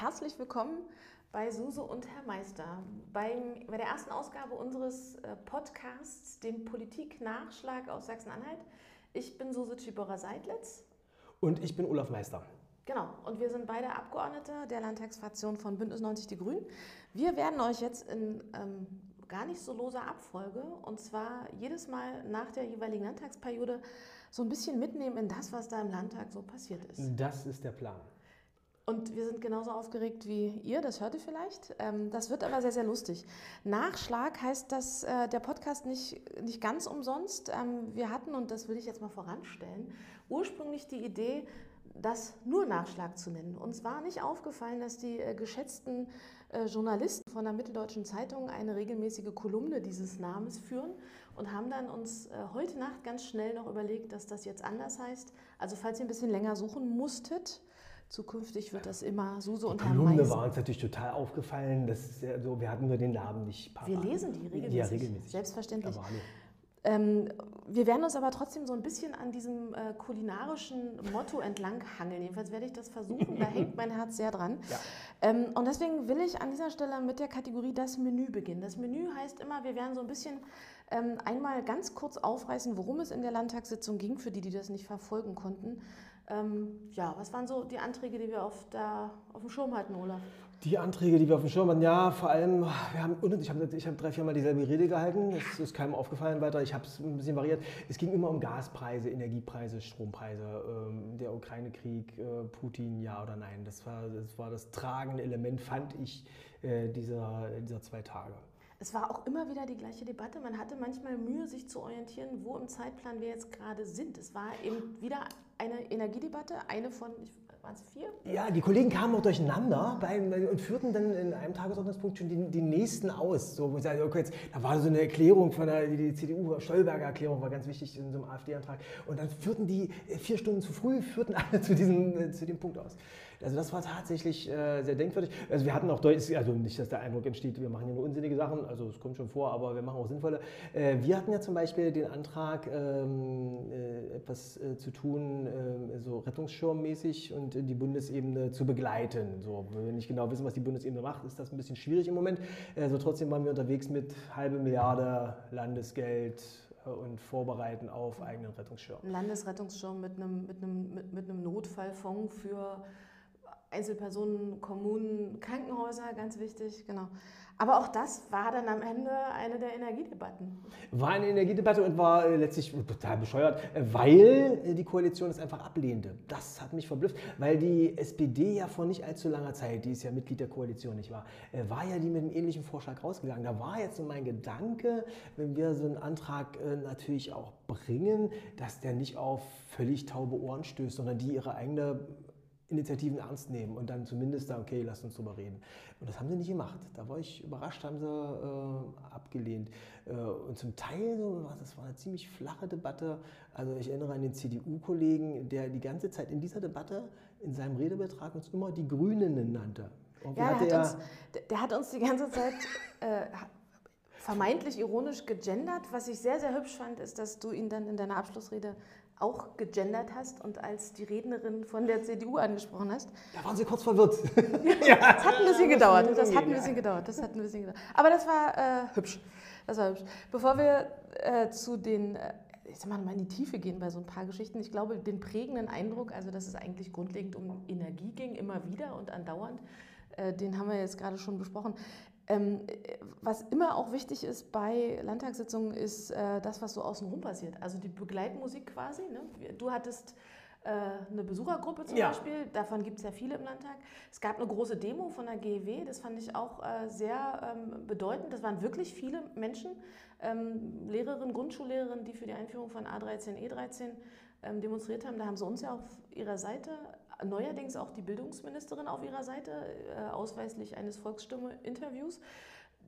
herzlich willkommen bei Suse und Herr Meister. Beim, bei der ersten Ausgabe unseres äh, Podcasts, dem Politiknachschlag aus Sachsen-Anhalt. Ich bin Suse Tschibora-Seidlitz. Und ich bin Olaf Meister. Genau, und wir sind beide Abgeordnete der Landtagsfraktion von Bündnis 90 Die Grünen. Wir werden euch jetzt in ähm, gar nicht so loser Abfolge und zwar jedes Mal nach der jeweiligen Landtagsperiode so ein bisschen mitnehmen in das, was da im Landtag so passiert ist. Das ist der Plan. Und wir sind genauso aufgeregt wie ihr, das hört ihr vielleicht. Ähm, das wird aber sehr, sehr lustig. Nachschlag heißt dass äh, der Podcast nicht, nicht ganz umsonst. Ähm, wir hatten, und das will ich jetzt mal voranstellen, ursprünglich die Idee, das nur Nachschlag zu nennen. Uns war nicht aufgefallen, dass die äh, geschätzten äh, Journalisten von der Mitteldeutschen Zeitung eine regelmäßige Kolumne dieses Namens führen und haben dann uns heute Nacht ganz schnell noch überlegt, dass das jetzt anders heißt. Also falls ihr ein bisschen länger suchen musstet, Zukünftig wird das immer Suse und Herr Kolumne war uns natürlich total aufgefallen. Das ja so, wir hatten nur den Namen nicht parat. Wir lesen die regelmäßig. Ja, regelmäßig. Selbstverständlich. Ähm, wir werden uns aber trotzdem so ein bisschen an diesem äh, kulinarischen Motto entlang hangeln. Jedenfalls werde ich das versuchen. Da hängt mein Herz sehr dran. Ja. Ähm, und deswegen will ich an dieser Stelle mit der Kategorie das Menü beginnen. Das Menü heißt immer, wir werden so ein bisschen ähm, einmal ganz kurz aufreißen, worum es in der Landtagssitzung ging, für die, die das nicht verfolgen konnten. Ähm, ja, was waren so die Anträge, die wir auf, der, auf dem Schirm hatten, Olaf? Die Anträge, die wir auf dem Schirm hatten, ja, vor allem, wir haben, ich habe ich hab drei, viermal dieselbe Rede gehalten, das ist keinem aufgefallen weiter, ich habe es ein bisschen variiert. Es ging immer um Gaspreise, Energiepreise, Strompreise, ähm, der Ukraine-Krieg, äh, Putin, ja oder nein. Das war, das war das tragende Element, fand ich, äh, dieser, dieser zwei Tage. Es war auch immer wieder die gleiche Debatte. Man hatte manchmal Mühe, sich zu orientieren, wo im Zeitplan wir jetzt gerade sind. Es war eben wieder eine Energiedebatte, eine von, waren es vier? Ja, die Kollegen kamen auch durcheinander bei, und führten dann in einem Tagesordnungspunkt schon die, die nächsten aus. So, wo ich sage, okay, jetzt, da war so eine Erklärung von der die CDU, Stolberger Erklärung war ganz wichtig in so einem AfD-Antrag. Und dann führten die äh, vier Stunden zu früh, führten alle zu diesem, äh, zu dem Punkt aus. Also das war tatsächlich äh, sehr denkwürdig. Also wir hatten auch, also nicht, dass der Eindruck entsteht, wir machen ja nur unsinnige Sachen, also es kommt schon vor, aber wir machen auch sinnvolle. Äh, wir hatten ja zum Beispiel den Antrag, ähm, äh, etwas äh, zu tun, ähm, so rettungsschirmmäßig und die Bundesebene zu begleiten. So, wenn wir nicht genau wissen, was die Bundesebene macht, ist das ein bisschen schwierig im Moment. Also trotzdem waren wir unterwegs mit halbe Milliarde Landesgeld, äh, und vorbereiten auf eigenen Rettungsschirm. Landesrettungsschirm mit einem, mit einem, mit, mit einem Notfallfonds für Einzelpersonen, Kommunen, Krankenhäuser, ganz wichtig, genau. Aber auch das war dann am Ende eine der Energiedebatten. War eine Energiedebatte und war äh, letztlich total bescheuert, äh, weil äh, die Koalition es einfach ablehnte. Das hat mich verblüfft, weil die SPD ja vor nicht allzu langer Zeit, die ist ja Mitglied der Koalition, nicht wahr, war ja die mit einem ähnlichen Vorschlag rausgegangen. Da war jetzt so mein Gedanke, wenn wir so einen Antrag natürlich auch bringen, dass der nicht auf völlig taube Ohren stößt, sondern die ihre eigene Initiativen ernst nehmen und dann zumindest sagen, okay, lasst uns drüber reden. Und das haben sie nicht gemacht. Da war ich überrascht, haben sie äh, abgelehnt. Äh, und zum Teil, so, das war eine ziemlich flache Debatte. Also ich erinnere an den CDU-Kollegen, der die ganze Zeit in dieser Debatte in seinem Redebetrag uns immer die Grünen nannte. ja, der hat, uns, der hat, uns, die ganze Zeit äh, vermeintlich ironisch gegendert. Was ich sehr, sehr hübsch fand, ist, dass du ihn dann in deiner Abschlussrede auch gegendert hast und als die Rednerin von der CDU angesprochen hast. Da waren Sie kurz verwirrt. ja, das hat ein bisschen gedauert. Das hat ein bisschen gedauert. Das hat ein bisschen gedauert. Aber das war äh, hübsch. Das war hübsch. Bevor wir äh, zu den äh, ich sag mal, mal in die Tiefe gehen bei so ein paar Geschichten. Ich glaube, den prägenden Eindruck, also dass es eigentlich grundlegend um Energie ging, immer wieder und andauernd, äh, den haben wir jetzt gerade schon besprochen. Ähm, was immer auch wichtig ist bei Landtagssitzungen, ist äh, das, was so außenrum passiert. Also die Begleitmusik quasi. Ne? Du hattest äh, eine Besuchergruppe zum ja. Beispiel, davon gibt es ja viele im Landtag. Es gab eine große Demo von der GEW, das fand ich auch äh, sehr ähm, bedeutend. Das waren wirklich viele Menschen, ähm, Lehrerinnen, Grundschullehrerinnen, die für die Einführung von A13, E13 ähm, demonstriert haben. Da haben sie uns ja auf ihrer Seite neuerdings auch die Bildungsministerin auf ihrer Seite, äh, ausweislich eines Volksstimme-Interviews.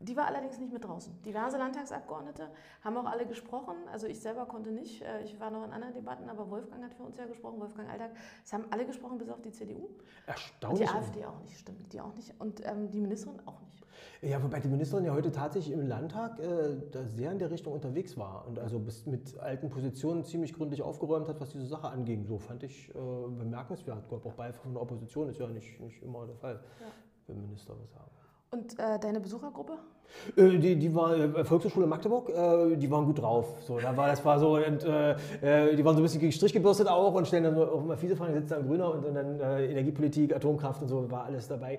Die war allerdings nicht mit draußen. Diverse Landtagsabgeordnete haben auch alle gesprochen. Also ich selber konnte nicht. Äh, ich war noch in anderen Debatten, aber Wolfgang hat für uns ja gesprochen, Wolfgang Alltag. Es haben alle gesprochen, bis auf die CDU. Erstaunlich. Und die AfD auch nicht, stimmt. Die auch nicht. Und ähm, die Ministerin auch nicht. Ja, wobei die Ministerin ja heute tatsächlich im Landtag äh, sehr in der Richtung unterwegs war und also bis mit alten Positionen ziemlich gründlich aufgeräumt hat, was diese Sache anging. So fand ich äh, bemerkenswert. Gott, auch Beifall von der Opposition ist ja nicht, nicht immer der Fall, ja. wenn Minister was sagen. Und äh, deine Besuchergruppe? Äh, die, die war äh, Volkshochschule Magdeburg, äh, die waren gut drauf. So, da war, das war so, und, äh, äh, die waren so ein bisschen gegen Strich gebürstet auch und stellen dann auch immer fiese Fragen, sitzt dann Grüner und, und dann Energiepolitik, Atomkraft und so war alles dabei.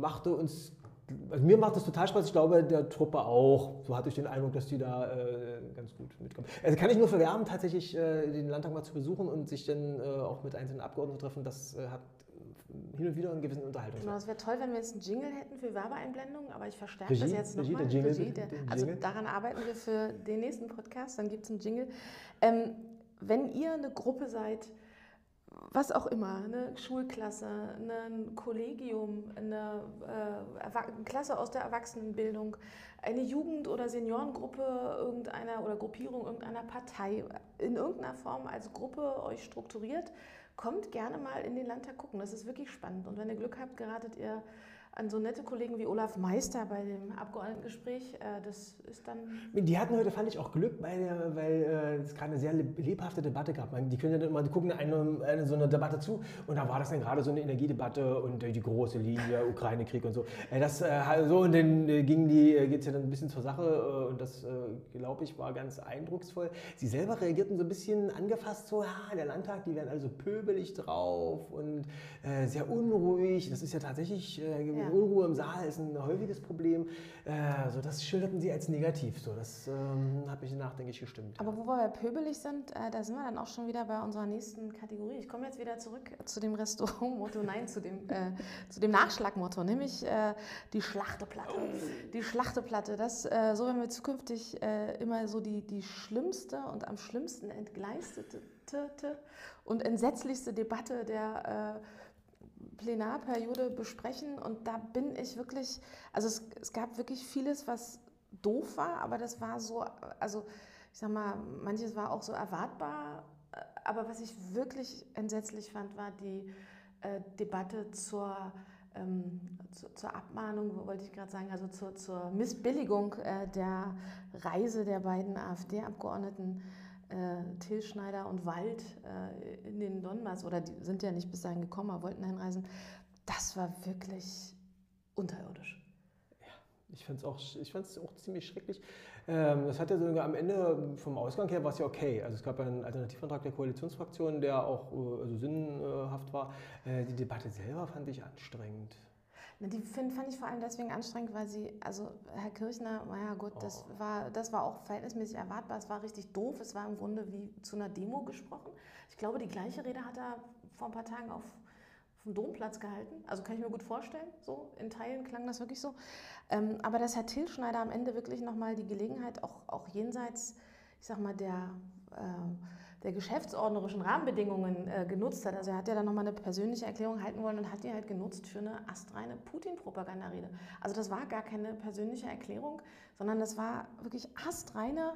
machte uns also mir macht das total Spaß, ich glaube der Truppe auch. So hatte ich den Eindruck, dass die da äh, ganz gut mitkommen. Also kann ich nur verwerben, tatsächlich äh, den Landtag mal zu besuchen und sich dann äh, auch mit einzelnen Abgeordneten treffen. Das hat hin und wieder einen gewissen Unterhaltung. Genau, es wäre toll, wenn wir jetzt einen Jingle hätten für Werbeeinblendungen, aber ich verstärke Regie, das jetzt nochmal. Jingle, also daran arbeiten wir für den nächsten Podcast, dann gibt es einen Jingle. Ähm, wenn ihr eine Gruppe seid, was auch immer, eine Schulklasse, ein Kollegium, eine, äh, Klasse aus der Erwachsenenbildung, eine Jugend- oder Seniorengruppe irgendeiner oder Gruppierung irgendeiner Partei, in irgendeiner Form als Gruppe euch strukturiert, kommt gerne mal in den Landtag gucken. Das ist wirklich spannend. Und wenn ihr Glück habt, geratet ihr an so nette Kollegen wie Olaf Meister bei dem Abgeordnetengespräch. Äh, das ist dann. Die hatten heute, fand ich, auch Glück, weil, weil äh, es gerade eine sehr lebhafte Debatte gab. Die können ja dann immer, die gucken eine, eine, so eine Debatte zu und da war das dann gerade so eine Energiedebatte und die große Linie, Ukraine-Krieg und so. Äh, das, so und dann ging die, geht es ja dann ein bisschen zur Sache und das, glaube ich, war ganz eindrucksvoll. Sie selber reagierten so ein bisschen angefasst, so, ja, der Landtag, die werden also pöbelig drauf und sehr unruhig. Das ist ja tatsächlich ja. Unruhe im Saal ist ein häufiges Problem. Äh, so, das schilderten sie als negativ. So, das ähm, hat mich nachdenklich gestimmt. Aber wo wir pöbelig sind, äh, da sind wir dann auch schon wieder bei unserer nächsten Kategorie. Ich komme jetzt wieder zurück zu dem Restaurantmotto, nein, zu dem, äh, zu dem Nachschlagmotto, nämlich äh, die Schlachteplatte. Oh. Die Schlachteplatte, das, äh, so wenn wir zukünftig äh, immer so die, die schlimmste und am schlimmsten entgleistete und entsetzlichste Debatte der Plenarperiode besprechen und da bin ich wirklich, also es, es gab wirklich vieles, was doof war, aber das war so, also ich sag mal, manches war auch so erwartbar, aber was ich wirklich entsetzlich fand, war die äh, Debatte zur, ähm, zu, zur Abmahnung, wollte ich gerade sagen, also zur, zur Missbilligung äh, der Reise der beiden AfD-Abgeordneten äh, Till Schneider und Wald äh, in den Donbass, oder die sind ja nicht bis dahin gekommen, aber wollten einreisen, das war wirklich unterirdisch. Ich fand es auch, auch ziemlich schrecklich. Ähm, das hat ja sogar am Ende vom Ausgang her war es ja okay. Also es gab einen Alternativantrag der Koalitionsfraktion, der auch äh, also sinnhaft war. Äh, die Debatte selber fand ich anstrengend. Die find, fand ich vor allem deswegen anstrengend, weil sie, also Herr Kirchner, naja gut, oh. das, war, das war auch verhältnismäßig erwartbar. Es war richtig doof. Es war im Grunde wie zu einer Demo gesprochen. Ich glaube, die gleiche Rede hat er vor ein paar Tagen auf, auf dem Domplatz gehalten. Also kann ich mir gut vorstellen. So in Teilen klang das wirklich so. Ähm, aber dass Herr Tilschneider am Ende wirklich nochmal die Gelegenheit, auch, auch jenseits, ich sag mal, der. Äh, der geschäftsordnerischen Rahmenbedingungen äh, genutzt hat. Also er hat ja dann nochmal eine persönliche Erklärung halten wollen und hat die halt genutzt für eine astreine Putin-Propagandarede. Also das war gar keine persönliche Erklärung, sondern das war wirklich astreine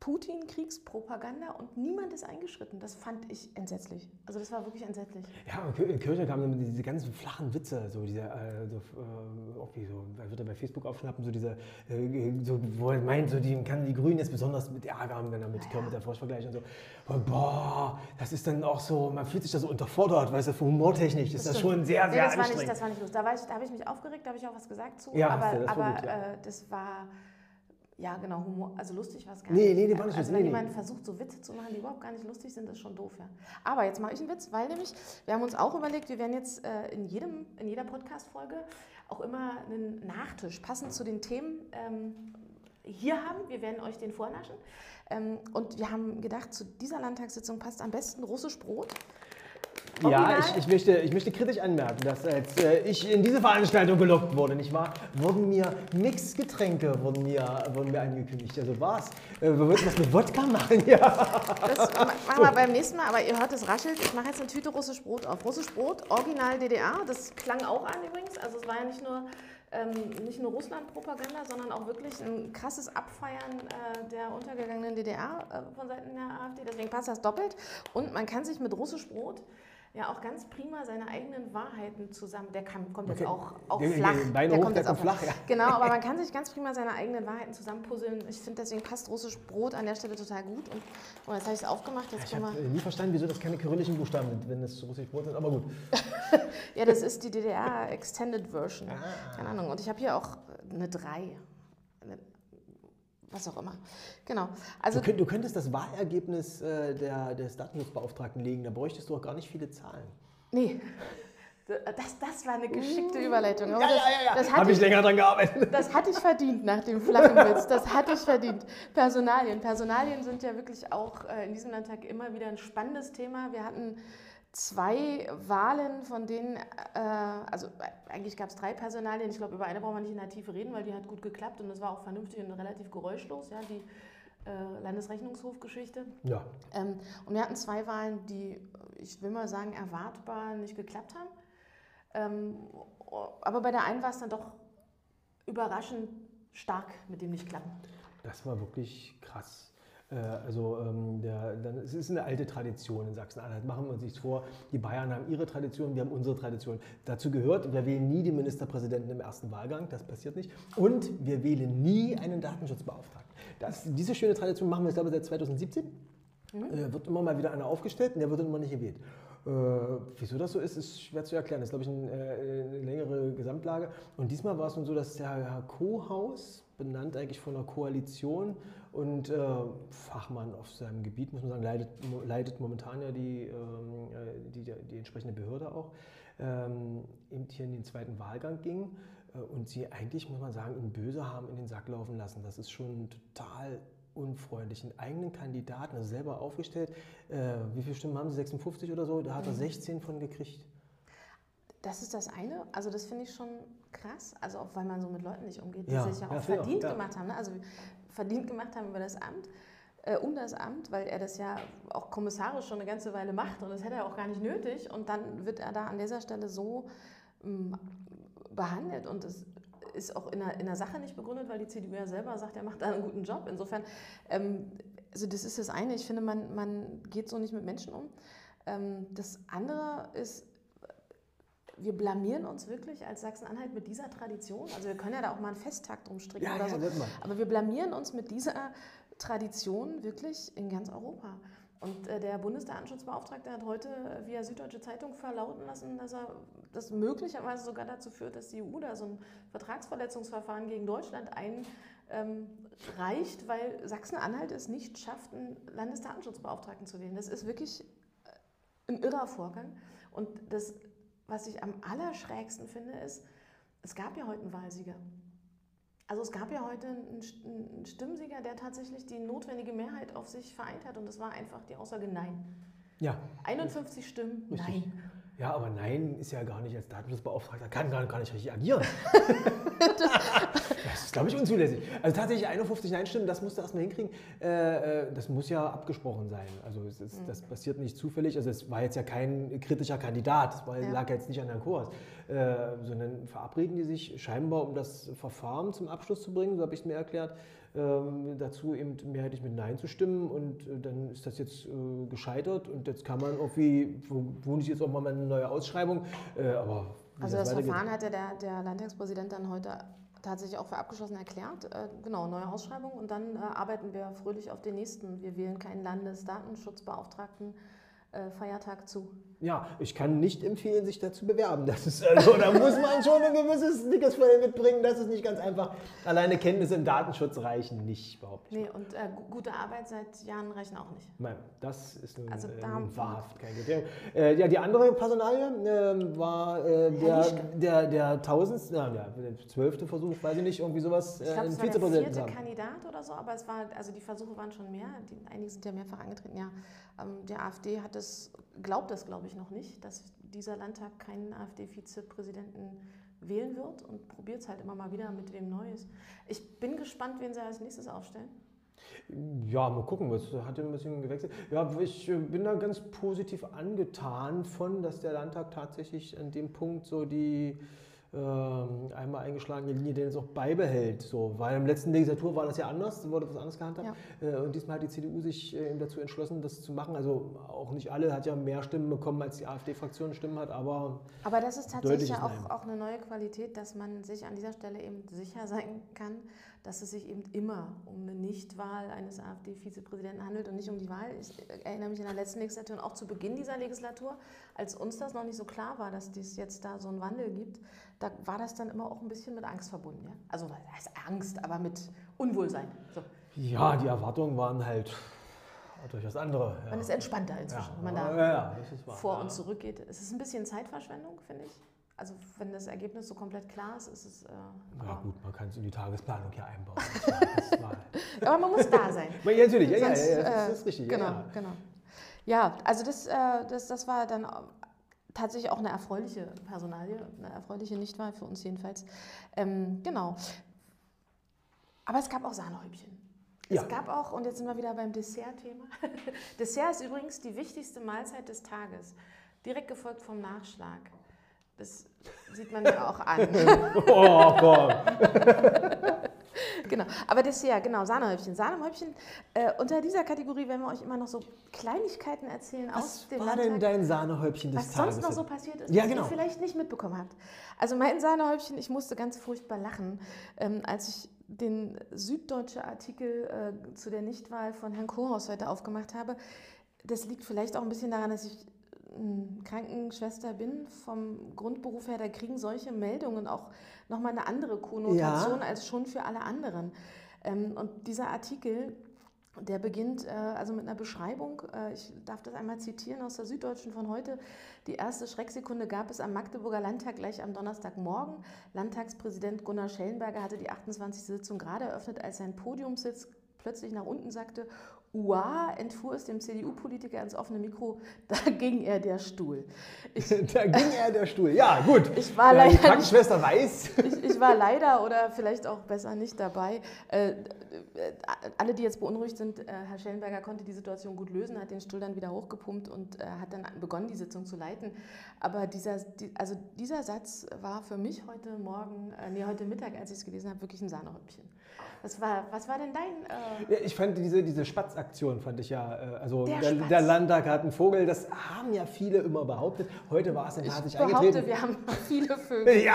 Putin-Kriegspropaganda und niemand ist eingeschritten. Das fand ich entsetzlich. Also das war wirklich entsetzlich. Ja, in Kirche kamen dann diese ganzen flachen Witze, so diese, äh, so, äh, auch wie so, wird er bei Facebook aufschnappen, so diese, äh, so, wo er meint, so die kann die Grünen jetzt besonders mit Ärger haben, wenn er mit, ja. mit der Forschvergleich und so. Und boah, das ist dann auch so, man fühlt sich da so unterfordert, weißt du, humortechnisch ist das, das schon sehr, sehr nee, das anstrengend. War nicht, das war nicht los. Da, da habe ich mich aufgeregt, da habe ich auch was gesagt zu. Ja, aber, das, aber gut, ja. Äh, das war ja, genau, Humor, also lustig war es gar nee, nicht. Nee, nee, war nicht Also wenn nee, jemand nee. versucht, so Witze zu machen, die überhaupt gar nicht lustig sind, das ist schon doof, ja. Aber jetzt mache ich einen Witz, weil nämlich, wir haben uns auch überlegt, wir werden jetzt äh, in, jedem, in jeder Podcast-Folge auch immer einen Nachtisch, passend zu den Themen, ähm, hier haben. Wir werden euch den vornaschen. Ähm, und wir haben gedacht, zu dieser Landtagssitzung passt am besten russisch Brot. Ja, ich, ich, möchte, ich möchte kritisch anmerken, dass als äh, ich in diese Veranstaltung gelockt wurde, nicht wahr, wurden mir Mixgetränke wurden mir, wurden mir angekündigt. Also was? Äh, wir wollten was mit Wodka machen, ja. Das machen wir beim nächsten Mal, aber ihr hört, es raschelt. Ich mache jetzt eine Tüte russisch Brot auf. Russisch Brot, Original DDR, das klang auch an übrigens. Also es war ja nicht nur ähm, nicht nur Russland-Propaganda, sondern auch wirklich ein krasses Abfeiern äh, der untergegangenen DDR äh, von Seiten der AfD. Deswegen passt das doppelt. Und man kann sich mit russisch Brot ja auch ganz prima seine eigenen Wahrheiten zusammen. Der kann, kommt jetzt auch, auch Der- flach. der der hoch, kommt der jetzt auch kommt flach, ja. Genau, aber man kann sich ganz prima seine eigenen Wahrheiten zusammenpuzzeln. Ich finde, deswegen passt russisch Brot an der Stelle total gut. Und oh, jetzt habe ich es aufgemacht. Jetzt Ich habe nie verstanden, wieso das keine kyrillischen Buchstaben sind, wenn es russisch Brot sind, aber gut. Ja, das ist die DDR Extended Version. Ah. Keine Ahnung. Und ich habe hier auch eine 3. Was auch immer. Genau. Also Du, könnt, du könntest das Wahlergebnis äh, der, des Datenschutzbeauftragten legen, da bräuchtest du auch gar nicht viele Zahlen. Nee. Das, das war eine geschickte Überleitung. Aber Ja, das, ja, ja, Das Habe ich ich, länger dran gearbeitet. das hatte ich verdient nach dem flachen Witz. Das hatte ich verdient. Personalien. Personalien sind ja wirklich auch äh, in diesem Landtag immer wieder ein spannendes Thema. Wir hatten zwei Wahlen, von denen, äh, also eigentlich gab es drei Personalien. Ich glaube, über eine brauchen wir nicht in der Tiefe reden, weil die hat gut geklappt und das war auch vernünftig und relativ geräuschlos. Ja, die äh, Landesrechnungshofgeschichte. Ja, Ähm, und wir hatten zwei Wahlen, die, ich will mal sagen, erwartbar nicht geklappt haben. Ähm, aber bei der einen war es dann doch überraschend stark mit dem Nicht-Klappen. das war wirklich krass. Äh, Also ähm, der, dann, es ist eine alte Tradition in Sachsen-Anhalt. Machen wir uns nichts vor. Die Bayern haben ihre Tradition, wir haben unsere Tradition. Dazu gehört, wir wählen nie den Ministerpräsidenten im ersten Wahlgang, das passiert nicht. Und wir wählen nie einen Datenschutzbeauftragten. Das, diese schöne Tradition machen wir, ich glaube, seit 2017. Äh, wird immer mal wieder einer aufgestellt und der wird dann immer nicht gewählt. Äh, wieso das so ist, ist schwer zu erklären. Das ist, glaube ich, ein, äh, eine längere Gesamtlage. Und diesmal war es nun so, dass der Herr Kohaus, benannt eigentlich von einer Koalition und äh, Fachmann auf seinem Gebiet, muss man sagen, leitet, mo- leitet momentan ja die, ähm, äh, die, die entsprechende Behörde auch, ähm, eben hier in den zweiten Wahlgang ging äh, und sie eigentlich, muss man sagen, ihn böse haben in den Sack laufen lassen. Das ist schon total unfreundlich. Einen eigenen Kandidaten, also selber aufgestellt, äh, wie viele Stimmen haben sie? 56 oder so? Da hat er 16 von gekriegt. Das ist das eine. Also das finde ich schon krass. Also auch weil man so mit Leuten nicht umgeht, die Ja, sich ja auch ich auch, verdient ja. gemacht haben. Ne? Also verdient gemacht haben über das Amt. Äh, um das Amt, weil er das ja auch kommissarisch schon eine ganze Weile macht und das hätte er auch gar nicht nötig. Und dann wird er da an dieser Stelle so ähm, behandelt und es ist auch in der, in der Sache nicht begründet, weil die CDU ja selber sagt, er macht da einen guten Job. Insofern, ähm, also das ist das eine. Ich finde, man, man geht so nicht mit Menschen um. Ähm, das andere ist, wir blamieren uns wirklich als Sachsen-Anhalt mit dieser Tradition. Also wir können ja da auch mal einen Festtag drum stricken Ja, oder ja, so. Aber wir blamieren uns mit dieser Tradition wirklich in ganz Europa. Und äh, der Bundesdatenschutzbeauftragte hat heute via Süddeutsche Zeitung verlauten lassen, dass er das möglicherweise sogar dazu führt, dass die EU da so ein Vertragsverletzungsverfahren gegen Deutschland einreicht, weil Sachsen-Anhalt es nicht schafft, einen Landesdatenschutzbeauftragten zu wählen. Das ist wirklich äh, ein irrer Vorgang. Und das, was ich am allerschrägsten finde, ist, es gab ja heute einen Wahlsieger. Also es gab ja heute einen St- einen Stimmsieger, der tatsächlich die notwendige Mehrheit auf sich vereint hat und das war einfach die Aussage Nein. Ja, 51 Stimmen, Richtig. Nein. Ja, aber nein, ist ja gar nicht als Datenschutzbeauftragter, kann gar, gar nicht richtig agieren. das ist, glaube ich, unzulässig. Also tatsächlich 51 Nein-Stimmen, das musst du erstmal hinkriegen. Äh, äh, das muss ja abgesprochen sein. Also ist, das passiert nicht zufällig. Also es war jetzt ja kein kritischer Kandidat, das war, Ja. lag jetzt nicht an Herrn Koas, äh, sondern verabreden die sich scheinbar, um das Verfahren zum Abschluss zu bringen, so habe ich es mir erklärt, ähm, dazu eben mehrheitlich mit Nein zu stimmen und äh, dann ist das jetzt äh, gescheitert und jetzt kann man irgendwie, womöglich jetzt auch mal eine neue Ausschreibung, äh, aber Also das weitergeht- Verfahren hat ja der, der Landtagspräsident dann heute tatsächlich auch für abgeschlossen erklärt. Äh, genau, neue Ausschreibung und dann äh, arbeiten wir fröhlich auf den nächsten. Wir wählen keinen Landesdatenschutzbeauftragten äh, Feiertag zu. Ja, ich kann nicht empfehlen, sich dazu bewerben. Das ist also, da muss man schon ein gewisses Nickersfell mitbringen. Das ist nicht ganz einfach. Alleine Kenntnisse im Datenschutz reichen nicht, behaupte ich. Nee, und äh, gu- gute Arbeit seit Jahren reichen auch nicht. Nein, das ist nun, Also äh, da wahrhaft kein Kriterium. Äh, ja, die andere Personalie ähm, war äh, der, der, der tausendste, ja, ja, der zwölfte Versuch, weiß ich nicht, irgendwie sowas, Ich äh, glaube, einen es war der Vizepräsidenten vierte zu. Kandidat oder so, aber es war, also die Versuche waren schon mehr. Die, einige sind ja mehrfach angetreten. Ja, ähm, der AfD hat es, glaubt das, glaube ich, noch nicht, dass dieser Landtag keinen AfD-Vizepräsidenten wählen wird und probiert es halt immer mal wieder mit wem Neues. Ich bin gespannt, wen sie als nächstes aufstellen. Ja, mal gucken, es hat ein bisschen gewechselt. Ja, ich bin da ganz positiv angetan von, dass der Landtag tatsächlich an dem Punkt so die einmal eingeschlagene Linie, den es auch beibehält. So, weil im letzten Legislatur war das ja anders, wurde das anders gehandhabt. Ja. Äh, und diesmal hat die CDU sich äh, dazu entschlossen, das zu machen. Also auch nicht alle, hat ja mehr Stimmen bekommen, als die AfD-Fraktion Stimmen hat, aber. Aber das ist tatsächlich ja auch, auch eine neue Qualität, dass man sich an dieser Stelle eben sicher sein kann, dass es sich eben immer um eine Nichtwahl eines AfD-Vizepräsidenten handelt und nicht um die Wahl. Ich erinnere mich in der letzten Legislatur und auch zu Beginn dieser Legislatur, als uns das noch nicht so klar war, dass es jetzt da so einen Wandel gibt, da war das dann immer auch ein bisschen mit Angst verbunden. Ja? Also heißt Angst, aber mit Unwohlsein. So. Ja, die Erwartungen waren halt durchaus andere. Ja. Man ist entspannter inzwischen, ja. wenn man da ja, vor und zurück geht. Es ist ein bisschen Zeitverschwendung, finde ich. Also wenn das Ergebnis so komplett klar ist, ist es. Äh, ja gut, man kann es in die Tagesplanung ja einbauen. aber man muss da sein. ja, natürlich, ja, ja, ja, das ist richtig. Genau, genau. Ja, also das, äh, das, das war dann tatsächlich auch eine erfreuliche Personalie, eine erfreuliche Nichtwahl für uns jedenfalls. Ähm, genau. Aber es gab auch Sahnehäubchen. Ja. Es gab auch, und jetzt sind wir wieder beim Dessert-Thema. Dessert ist übrigens die wichtigste Mahlzeit des Tages, direkt gefolgt vom Nachschlag. Das sieht man ja auch an. oh, komm. genau, aber Dessert, genau, Sahnehäubchen. Sahnehäubchen, äh, unter dieser Kategorie werden wir euch immer noch so Kleinigkeiten erzählen was aus dem Was war denn dein Sahnehäubchen des was Tages? Was sonst noch so passiert ist, ja, was genau. ihr vielleicht nicht mitbekommen habt. Also mein Sahnehäubchen, ich musste ganz furchtbar lachen, ähm, als ich den süddeutsche Artikel äh, zu der Nichtwahl von Herrn Kohaus heute aufgemacht habe. Das liegt vielleicht auch ein bisschen daran, dass ich Krankenschwester bin, vom Grundberuf her, da kriegen solche Meldungen auch nochmal eine andere Konnotation ja. als schon für alle anderen. Ähm, und dieser Artikel, der beginnt äh, also mit einer Beschreibung, äh, ich darf das einmal zitieren aus der Süddeutschen von heute. Die erste Schrecksekunde gab es am Magdeburger Landtag gleich am Donnerstagmorgen. Landtagspräsident Gunnar Schellenberger hatte die 28. Sitzung gerade eröffnet, als sein Podiumssitz plötzlich nach unten sagte Uah, entfuhr es dem CDU-Politiker ins offene Mikro, da ging er der Stuhl. Ich, da ging er der Stuhl, ja gut. Ich war leider die Krankenschwester weiß. Ich, ich, war leider oder vielleicht auch besser nicht dabei. Äh, äh, alle, die jetzt beunruhigt sind, äh, Herr Schellenberger konnte die Situation gut lösen, hat den Stuhl dann wieder hochgepumpt und äh, hat dann begonnen, die Sitzung zu leiten. Aber dieser, die, also dieser Satz war für mich heute Morgen, nee, heute Mittag, als ich es gelesen habe, wirklich ein Sahnehäubchen. Was war, was war denn dein... Äh ja, ich fand diese, diese Spatzaktion, fand ich ja, äh, also der, der, der, Landtag hat einen Vogel, das haben ja viele immer behauptet. Heute war es dann tatsächlich eingetreten. wir haben viele Vögel. ja,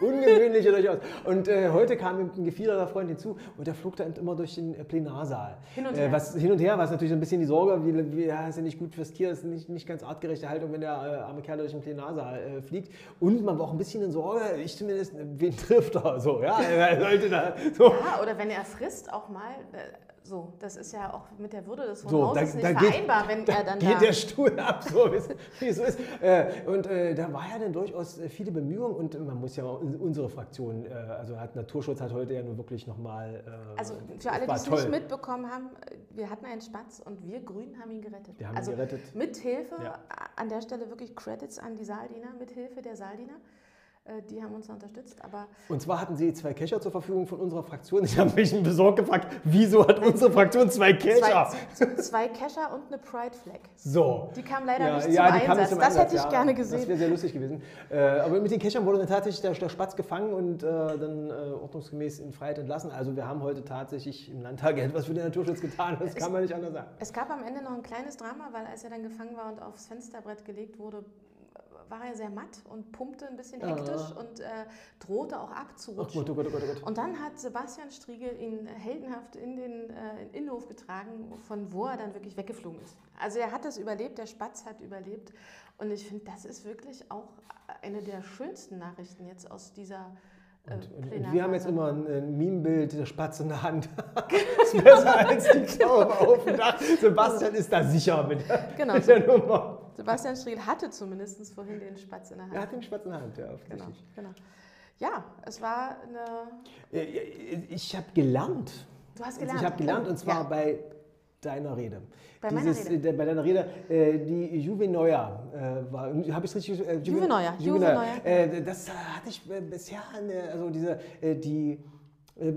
ungewöhnliche durchaus. Und äh, heute kam ein gefiederter Freund hinzu und der flog dann immer durch den äh, Plenarsaal. Hin und her. Äh, was, hin und her, was natürlich so ein bisschen die Sorge, wie, wie ja, ist ja nicht gut fürs Tier, ist nicht, nicht ganz artgerechte Haltung, wenn der äh, arme Kerl durch den Plenarsaal fliegt. Und man war auch ein bisschen in Sorge, ich zumindest, wen trifft er so, ja, er sollte da so. Ja, oder wenn er frisst auch mal, äh, so, das ist ja auch mit der Würde des Hohen so, Hauses da, nicht da vereinbar, geht, wenn da er dann geht da der Stuhl ab, so wie es so ist. Äh, und äh, da war ja dann durchaus viele Bemühungen und man muss ja unsere Fraktion, äh, also hat Naturschutz hat heute ja nur wirklich nochmal. Äh, also für alle, die es nicht mitbekommen haben, wir hatten einen Spatz und wir Grünen haben ihn gerettet. Wir haben also ihn gerettet. Mithilfe, ja. an der Stelle wirklich Credits an die Saaldiener, mithilfe der Saaldiener. Äh, die haben uns unterstützt. Aber und zwar hatten sie zwei Kescher zur Verfügung von unserer Fraktion. Ich habe mich besorgt gefragt, wieso hat unsere Fraktion zwei Kescher? Zwei, zwei Kescher und eine Pride Flag. So. Die kam leider ja, nicht, zum ja, Einsatz. Nicht zum das Einsatz. hätte ich ja, gerne gesehen. Das wäre sehr lustig gewesen. Äh, aber mit den Keschern wurde dann tatsächlich der, der Spatz gefangen und äh, dann ordnungsgemäß in Freiheit entlassen. Also wir haben heute tatsächlich im Landtag etwas für den Naturschutz getan. Das es, kann man nicht anders sagen. Es gab am Ende noch ein kleines Drama, weil als er dann gefangen war und aufs Fensterbrett gelegt wurde, war er sehr matt und pumpte ein bisschen hektisch ja. und äh, drohte auch abzurutschen. Oh Gott, oh Gott, oh Gott, und dann hat Sebastian Striegel ihn heldenhaft in den äh, Innenhof getragen, von wo er dann wirklich weggeflogen ist. Also er hat das überlebt, der Spatz hat überlebt. Und ich finde, das ist wirklich auch eine der schönsten Nachrichten jetzt aus dieser und, und, und, wir haben jetzt immer ein, ein Meme-Bild, der Spatz in der Hand. das ist besser als die Klaue auf dem Dach. Sebastian ist da sicher mit genau, mit der Nummer. Sebastian Striegel hatte zumindest vorhin den Spatz in der Hand. Er hat den Spatz in der Hand, ja, genau, genau. Ja, es war eine. Ich habe gelernt. Du hast gelernt. Ich habe gelernt und zwar ja. bei deiner Rede. Bei Dieses, Rede. Äh, bei deiner Rede, äh, die Juvenoia äh, war, habe ich es richtig? Äh, Juvenoia. Juvenoia. Äh, das hatte ich äh, bisher, eine, also diese, äh, die,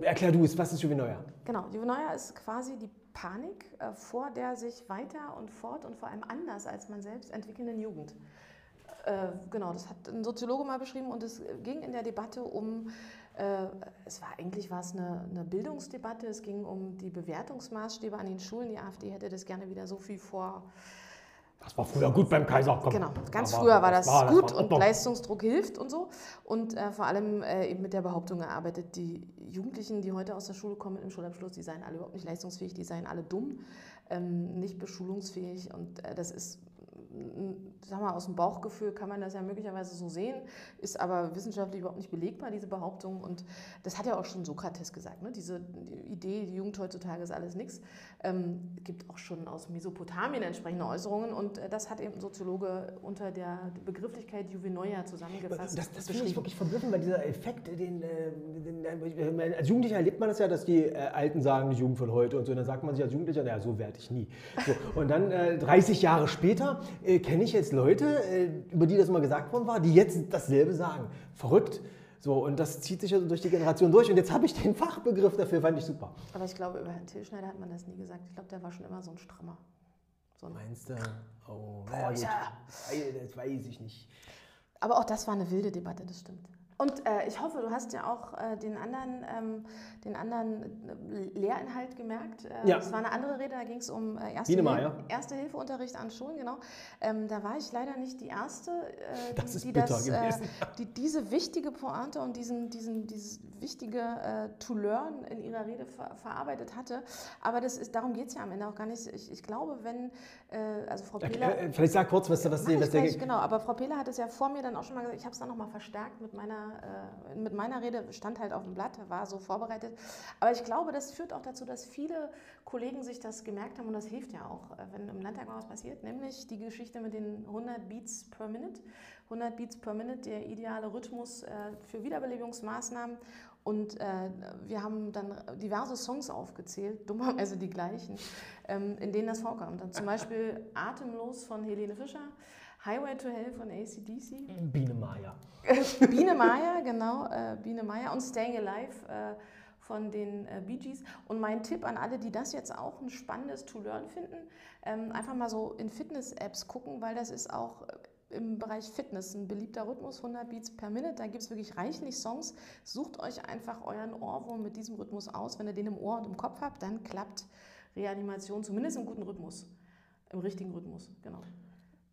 erklär du es, was ist Juvenoia? Genau, Juvenoia ist quasi die Panik vor der sich weiter und fort und vor allem anders als man selbst entwickelnden Jugend. Äh, genau, das hat ein Soziologe mal beschrieben und es ging in der Debatte um, äh, es war eigentlich war es eine, eine, Bildungsdebatte, es ging um die Bewertungsmaßstäbe an den Schulen. Die AfD hätte das gerne wieder so viel vor. Das war früher gut beim Kaiser. Komm. Genau, ganz Aber früher war das, war, gut das war und Leistungsdruck hilft und so. Und äh, vor allem äh, eben mit der Behauptung gearbeitet, die Jugendlichen, die heute aus der Schule kommen im Schulabschluss, die seien alle überhaupt nicht leistungsfähig, die seien alle dumm, ähm, nicht beschulungsfähig. Und äh, das ist sag mal, aus dem Bauchgefühl kann man das ja möglicherweise so sehen, ist aber wissenschaftlich überhaupt nicht belegbar, diese Behauptung. Und das hat ja auch schon Sokrates gesagt. Ne? Diese die Idee, die Jugend heutzutage ist alles nichts, ähm, gibt auch schon aus Mesopotamien entsprechende Äußerungen. Und äh, das hat eben ein Soziologe unter der Begrifflichkeit Juvenoia zusammengefasst. Das, das finde ich wirklich verblüffend, weil dieser Effekt, den, äh, den, als Jugendlicher erlebt man das ja, dass die äh, Alten sagen, die Jugend von heute und so. Und dann sagt man sich als Jugendlicher, naja, so werde ich nie. So, und dann äh, 30 Jahre später äh, kenne ich jetzt Leute, äh, über die das mal gesagt worden war, die jetzt dasselbe sagen. Verrückt. So, und das zieht sich also durch die Generation durch. Und jetzt habe ich den Fachbegriff dafür, fand ich super. Aber ich glaube, über Herrn Tilschneider hat man das nie gesagt. Ich glaube, der war schon immer so ein Strammer. So ein Meinst du? Oh, gut. Das weiß ich nicht. Aber auch das war eine wilde Debatte, das stimmt. Und äh, ich hoffe, du hast ja auch äh, den anderen, ähm, den anderen äh, Lehrinhalt gemerkt. Äh, ja. Es war eine andere Rede, da ging es um äh, Erste, Hilfe, Erste Hilfeunterricht an Schulen, genau. Ähm, da war ich leider nicht die Erste, äh, die, die, das, die, diese wichtige Pointe und diesen, diesen, wichtige To Learn in ihrer Rede ver verarbeitet hatte. Aber das ist, darum geht es ja am Ende auch gar nicht. Ich, ich glaube, wenn, also Frau Pehler... Vielleicht sag kurz, was, was, was der... Genau, aber Frau Pehler hat es ja vor mir dann auch schon mal gesagt, ich habe es dann nochmal verstärkt mit meiner äh, mit meiner Rede stand halt auf dem Blatt, war so vorbereitet. Aber ich glaube, das führt auch dazu, dass viele Kollegen sich das gemerkt haben und das hilft ja auch, äh, wenn im Landtag mal was passiert, nämlich die Geschichte mit den 100 Beats per Minute. 100 Beats per Minute, der ideale Rhythmus äh, für Wiederbelebungsmaßnahmen. Und äh, wir haben dann diverse Songs aufgezählt, dummerweise die gleichen, ähm, in denen das vorkam. Dann zum Beispiel Atemlos von Helene Fischer, Highway to Hell von ACDC. Biene Maya. Biene Maya, genau, äh, Biene Maya und Staying Alive von den äh, Bee Gees. Und mein Tipp an alle, die das jetzt auch ein spannendes To-Learn finden, ähm, einfach mal so in Fitness-Apps gucken, weil das ist auch im Bereich Fitness ein beliebter Rhythmus, 100 Beats per Minute. Da gibt es wirklich reichlich Songs. Sucht euch einfach euren Ohrwurm mit diesem Rhythmus aus. Wenn ihr den im Ohr und im Kopf habt, dann klappt Reanimation zumindest im guten Rhythmus, im richtigen Rhythmus, genau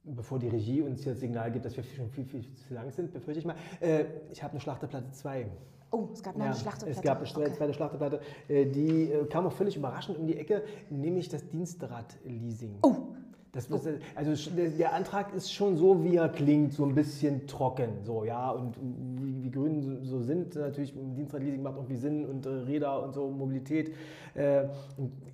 bevor die Regie uns hier das Signal gibt, dass wir schon viel, viel zu lang sind, befürchte ich mal. Äh, ich habe eine Schlachterplatte 2. Oh, es gab noch ja, eine Schlachterplatte. Es gab eine okay. zweite Schlachterplatte. Äh, die äh, kam auch völlig überraschend um die Ecke, nämlich das Dienstrad-Leasing. Oh! Das, oh. also der Antrag ist schon so, wie er klingt, so ein bisschen trocken, so ja. Und wie, wie Grünen so sind, natürlich Dienstradleasing macht irgendwie Sinn und äh, Räder und so Mobilität. Äh,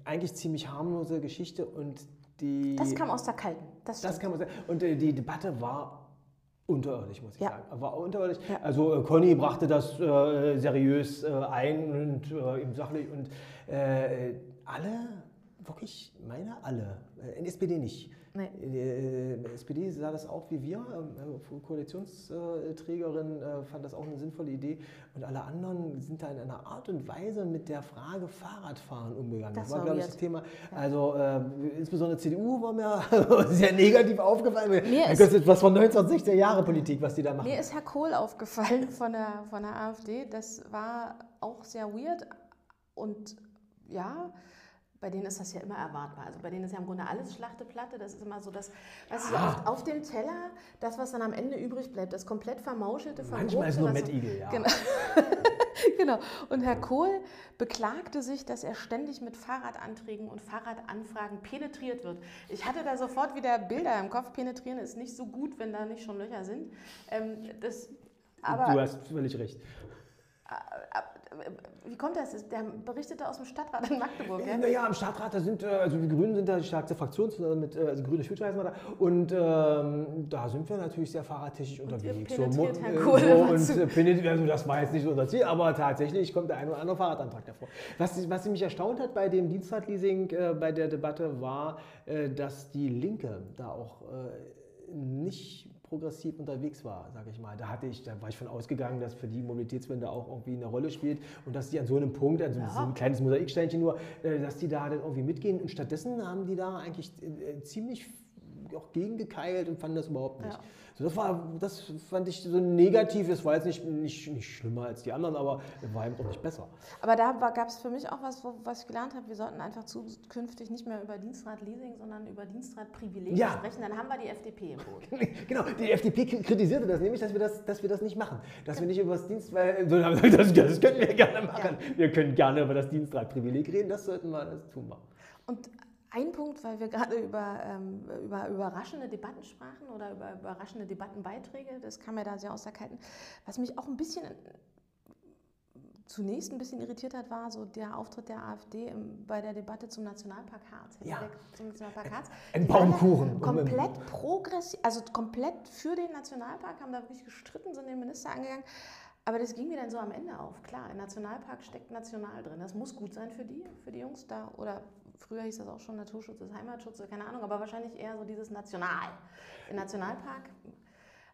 eigentlich ziemlich harmlose Geschichte und die, das kam aus der Kalten. Das, das kam aus der, und äh, die Debatte war unterirdisch, muss ich ja. sagen. War unterirdisch. Ja. Also äh, Conny brachte das äh, seriös äh, ein und äh, eben sachlich und äh, alle, wirklich, meine alle, in SPD nicht Nee. Die äh, SPD sah das auch wie wir, ähm, äh, Koalitionsträgerin äh, fand das auch eine sinnvolle Idee und alle anderen sind da in einer Art und Weise mit der Frage Fahrradfahren umgegangen. Das, das war, glaube ich, das Thema. Ja. Also äh, insbesondere CDU war mir sehr negativ aufgefallen. Mir ist, was von 1960er Jahre Politik, was die da machen. Mir ist Herr Kohl aufgefallen von der, von der AfD. Das war auch sehr weird und ja, bei denen ist das ja immer erwartbar. Also bei denen ist ja im Grunde alles Schlachteplatte. Das ist immer so, dass, weißt du, so auf, auf, dem Teller, das, was dann am Ende übrig bleibt, das komplett vermauschelte von Manchmal ist nur Mettigel, ja. Genau. genau. Und Herr Kohl beklagte sich, dass er ständig mit Fahrradanträgen und Fahrradanfragen penetriert wird. Ich hatte da sofort wieder Bilder im Kopf. Penetrieren ist nicht so gut, wenn da nicht schon Löcher sind. Ähm, das, aber, du hast völlig recht. Wie kommt das? Der berichtete aus dem Stadtrat in Magdeburg, ja? Naja, im Stadtrat, da sind, äh, also die Grünen sind da die stärkste Fraktion, mit, äh, also Grüne Future heißen wir da. Und ähm, da sind wir natürlich sehr fahrradtechnisch und unterwegs. So, Herrn Kohle so, und also das war jetzt nicht unser Ziel, aber tatsächlich kommt der ein oder andere Fahrradantrag davor. Was, was mich erstaunt hat bei dem Dienstradleasing, äh, bei der Debatte, war, äh, dass die Linke da auch äh, nicht progressiv unterwegs war, sage ich mal. Da, hatte ich, da war ich von ausgegangen, dass für die Mobilitätswende auch irgendwie eine Rolle spielt und dass die an so einem Punkt, also ja. ein kleines Mosaiksteinchen nur, äh, dass die da dann irgendwie mitgehen. Und stattdessen haben die da eigentlich äh, ziemlich auch gegengekeilt und fanden das überhaupt nicht. Ja. So, das, war, das fand ich so negativ. Es war jetzt nicht, nicht, nicht schlimmer als die anderen, aber war eben auch nicht besser. Aber da gab es für mich auch was, was ich gelernt habe. Wir sollten einfach zukünftig nicht mehr über Dienstrat-Leasing, sondern über Dienstrat-Privilegien ja. sprechen. Dann haben wir die FDP im Boot. genau, die FDP kritisierte das nämlich, dass wir das, dass wir das nicht machen. Dass wir nicht über das Dienst... Das, das können wir gerne machen. Ja. Wir können gerne über das Dienstrat-Privileg reden. Das sollten wir, das tun wir. Und ein Punkt, weil wir gerade über, ähm, über überraschende Debatten sprachen oder über überraschende Debattenbeiträge, das kam ja da sehr aus der Kalten. Was mich auch ein bisschen zunächst ein bisschen irritiert hat, war so der Auftritt der AfD im, bei der Debatte zum Nationalpark Harz. Ja. Zum Nationalpark Harz. Ein Baumkuchen. Komplett progressiv, also komplett für den Nationalpark, haben da wirklich gestritten, sind den Minister angegangen. Aber das ging mir dann so am Ende auf. Klar, im Nationalpark steckt national drin. Das muss gut sein für die, für die Jungs da oder früher hieß das auch schon Naturschutz ist Heimatschutz, keine Ahnung, aber wahrscheinlich eher so dieses National. Nationalpark,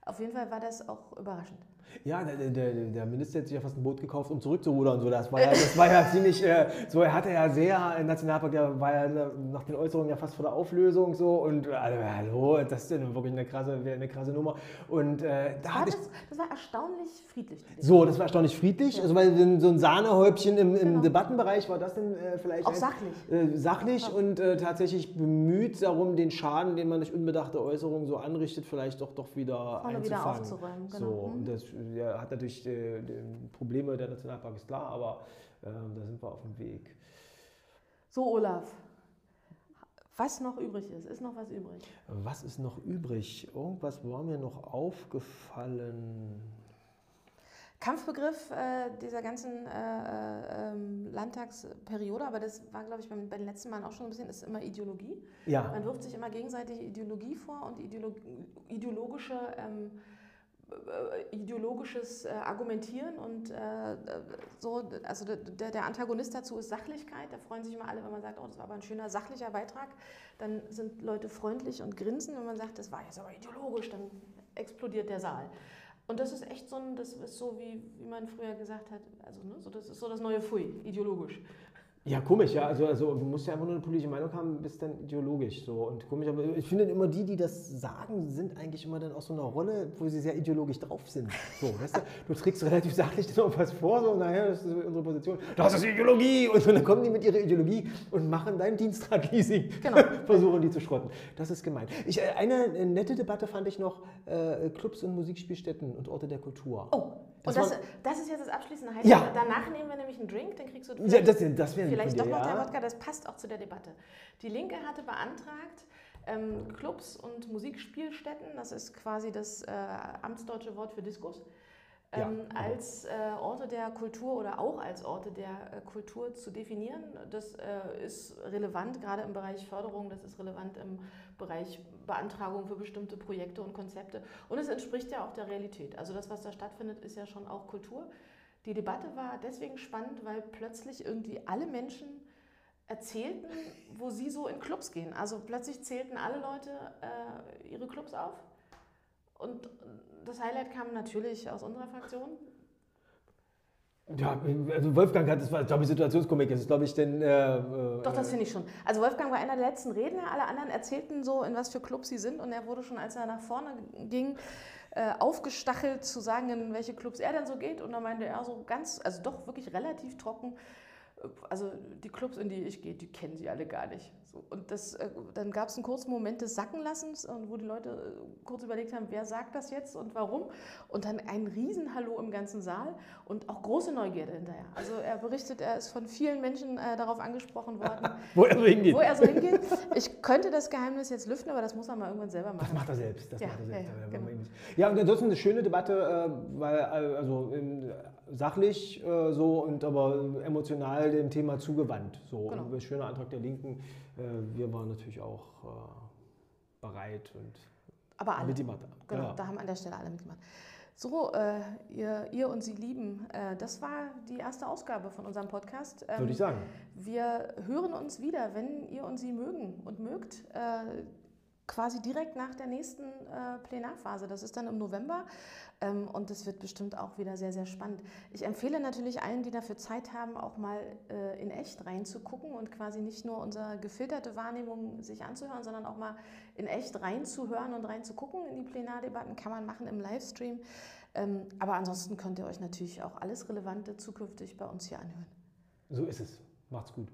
auf jeden Fall war das auch überraschend. Ja, der, der, der, Minister hat sich ja fast ein Boot gekauft, um zurückzurudern. So, das, war ja, das war ja ziemlich, äh, so er hatte ja sehr, im Nationalpark der war ja nach den Äußerungen ja fast vor der Auflösung so und also, hallo, das ist denn wirklich eine krasse, eine krasse Nummer. Und äh, da war das, das, war erstaunlich friedlich. So, das war erstaunlich friedlich. Ja. Also weil so ein Sahnehäubchen im, im genau. Debattenbereich war das denn äh, vielleicht auch ein, sachlich, äh, sachlich ja. und äh, tatsächlich bemüht darum, den Schaden, den man durch unbedachte Äußerungen so anrichtet, vielleicht doch doch wieder Vorne einzufangen. Wieder aufzuräumen. Genau. So, mhm. das der hat natürlich äh, Probleme, der Nationalpark ist klar, aber äh, da sind wir auf dem Weg. So, Olaf, was noch übrig ist, ist noch was übrig? Was ist noch übrig? Irgendwas war mir noch aufgefallen. Kampfbegriff äh, dieser ganzen äh, äh, Landtagsperiode, aber das war, glaube ich, beim, bei den letzten Malen auch schon ein bisschen, ist immer Ideologie. Ja. Man wirft sich immer gegenseitig Ideologie vor und ideolog ideologische ähm, äh, ideologisches äh, Argumentieren und äh, so, also der, der, Antagonist dazu ist Sachlichkeit. Da freuen sich immer alle, wenn man sagt, oh, das war aber ein schöner sachlicher Beitrag. Dann sind Leute freundlich und grinsen. Wenn man sagt, das war jetzt aber ideologisch, dann explodiert der Saal. Und das ist echt so ein, das ist so wie, wie man früher gesagt hat, also ne, so, das ist so das neue Pfui, ideologisch. Ja, komisch, ja. Also, also du musst ja einfach nur eine politische Meinung haben, bist dann ideologisch so. Und komisch, aber ich finde immer die, die das sagen, sind eigentlich immer dann aus so einer Rolle, wo sie sehr ideologisch drauf sind. So, weißt du, du trägst relativ sachlich dann auch was vor, so, naja, das ist unsere Position. Das ist Ideologie! Und dann kommen die mit ihrer Ideologie und machen dein Dienstrat-Leasing. Genau. Versuchen die zu schrotten. Das ist gemein. Ich, äh, eine nette Debatte fand ich noch, äh, Clubs und Musikspielstätten und Orte der Kultur. Oh, das und das, das ist jetzt das abschließende Highlight. Ja. Danach nehmen wir nämlich einen Drink, dann kriegst du ja, das, das vielleicht doch noch ja. der Wodka, das passt auch zu der Debatte. Die Linke hatte beantragt, ähm, Clubs und Musikspielstätten, das ist quasi das äh, amtsdeutsche Wort für Ähm, ja, genau. als äh, Orte der Kultur oder auch als Orte der äh, Kultur zu definieren. Das äh, ist relevant, gerade im Bereich Förderung, das ist relevant im Bereich Beantragung für bestimmte Projekte und Konzepte. Und es entspricht ja auch der Realität. Also das, was da stattfindet, ist ja schon auch Kultur. Die Debatte war deswegen spannend, weil plötzlich irgendwie alle Menschen erzählten, wo sie so in Clubs gehen. Also plötzlich zählten alle Leute äh, ihre Clubs auf. Und das Highlight kam natürlich aus unserer Fraktion. Ja, also Wolfgang hat, das war, glaube ich, Situationskomik, das ist, glaube ich, denn. Äh, Doch, das finde ich schon. Also Wolfgang war einer der letzten Redner, alle anderen erzählten so, in was für Clubs sie sind und er wurde schon, als er nach vorne ging, äh, aufgestachelt zu sagen, in welche Clubs er denn so geht und dann meinte er so ganz, also doch wirklich relativ trocken, also die Clubs, in die ich gehe, die kennen sie alle gar nicht. Und das, äh, dann gab es einen kurzen Moment des Sackenlassens, wo die Leute äh, kurz überlegt haben, wer sagt das jetzt und warum. Und dann ein Riesenhallo im ganzen Saal und auch große Neugierde hinterher. Also er berichtet, er ist von vielen Menschen äh, darauf angesprochen worden, wo er so hingeht. Wo er so hingeht. Ich könnte das Geheimnis jetzt lüften, aber das muss er mal irgendwann selber machen. Das macht er selbst. Das ja, macht er selbst. Ja, ja, genau. ja, und ansonsten eine schöne Debatte, weil also sachlich so und aber emotional dem Thema zugewandt. So genau. ein schöner Antrag der Linken. Äh, wir waren natürlich auch äh, bereit und aber alle. mitgemacht. Genau, ja. da haben an der Stelle alle mitgemacht. So, äh, ihr, ihr, und Sie lieben, äh, das war die erste Ausgabe von unserem Podcast. Ähm, Würde ich sagen. Wir hören uns wieder, wenn ihr und Sie mögen und mögt. Quasi direkt nach der nächsten äh, Plenarphase. Das ist dann im November ähm, und das wird bestimmt auch wieder sehr, sehr spannend. Ich empfehle natürlich allen, die dafür Zeit haben, auch mal äh, in echt reinzugucken und quasi nicht nur unsere gefilterte Wahrnehmung sich anzuhören, sondern auch mal in echt reinzuhören und reinzugucken in die Plenardebatten. Kann man machen im Livestream. Ähm, aber ansonsten könnt ihr euch natürlich auch alles Relevante zukünftig bei uns hier anhören. So ist es. Macht's gut.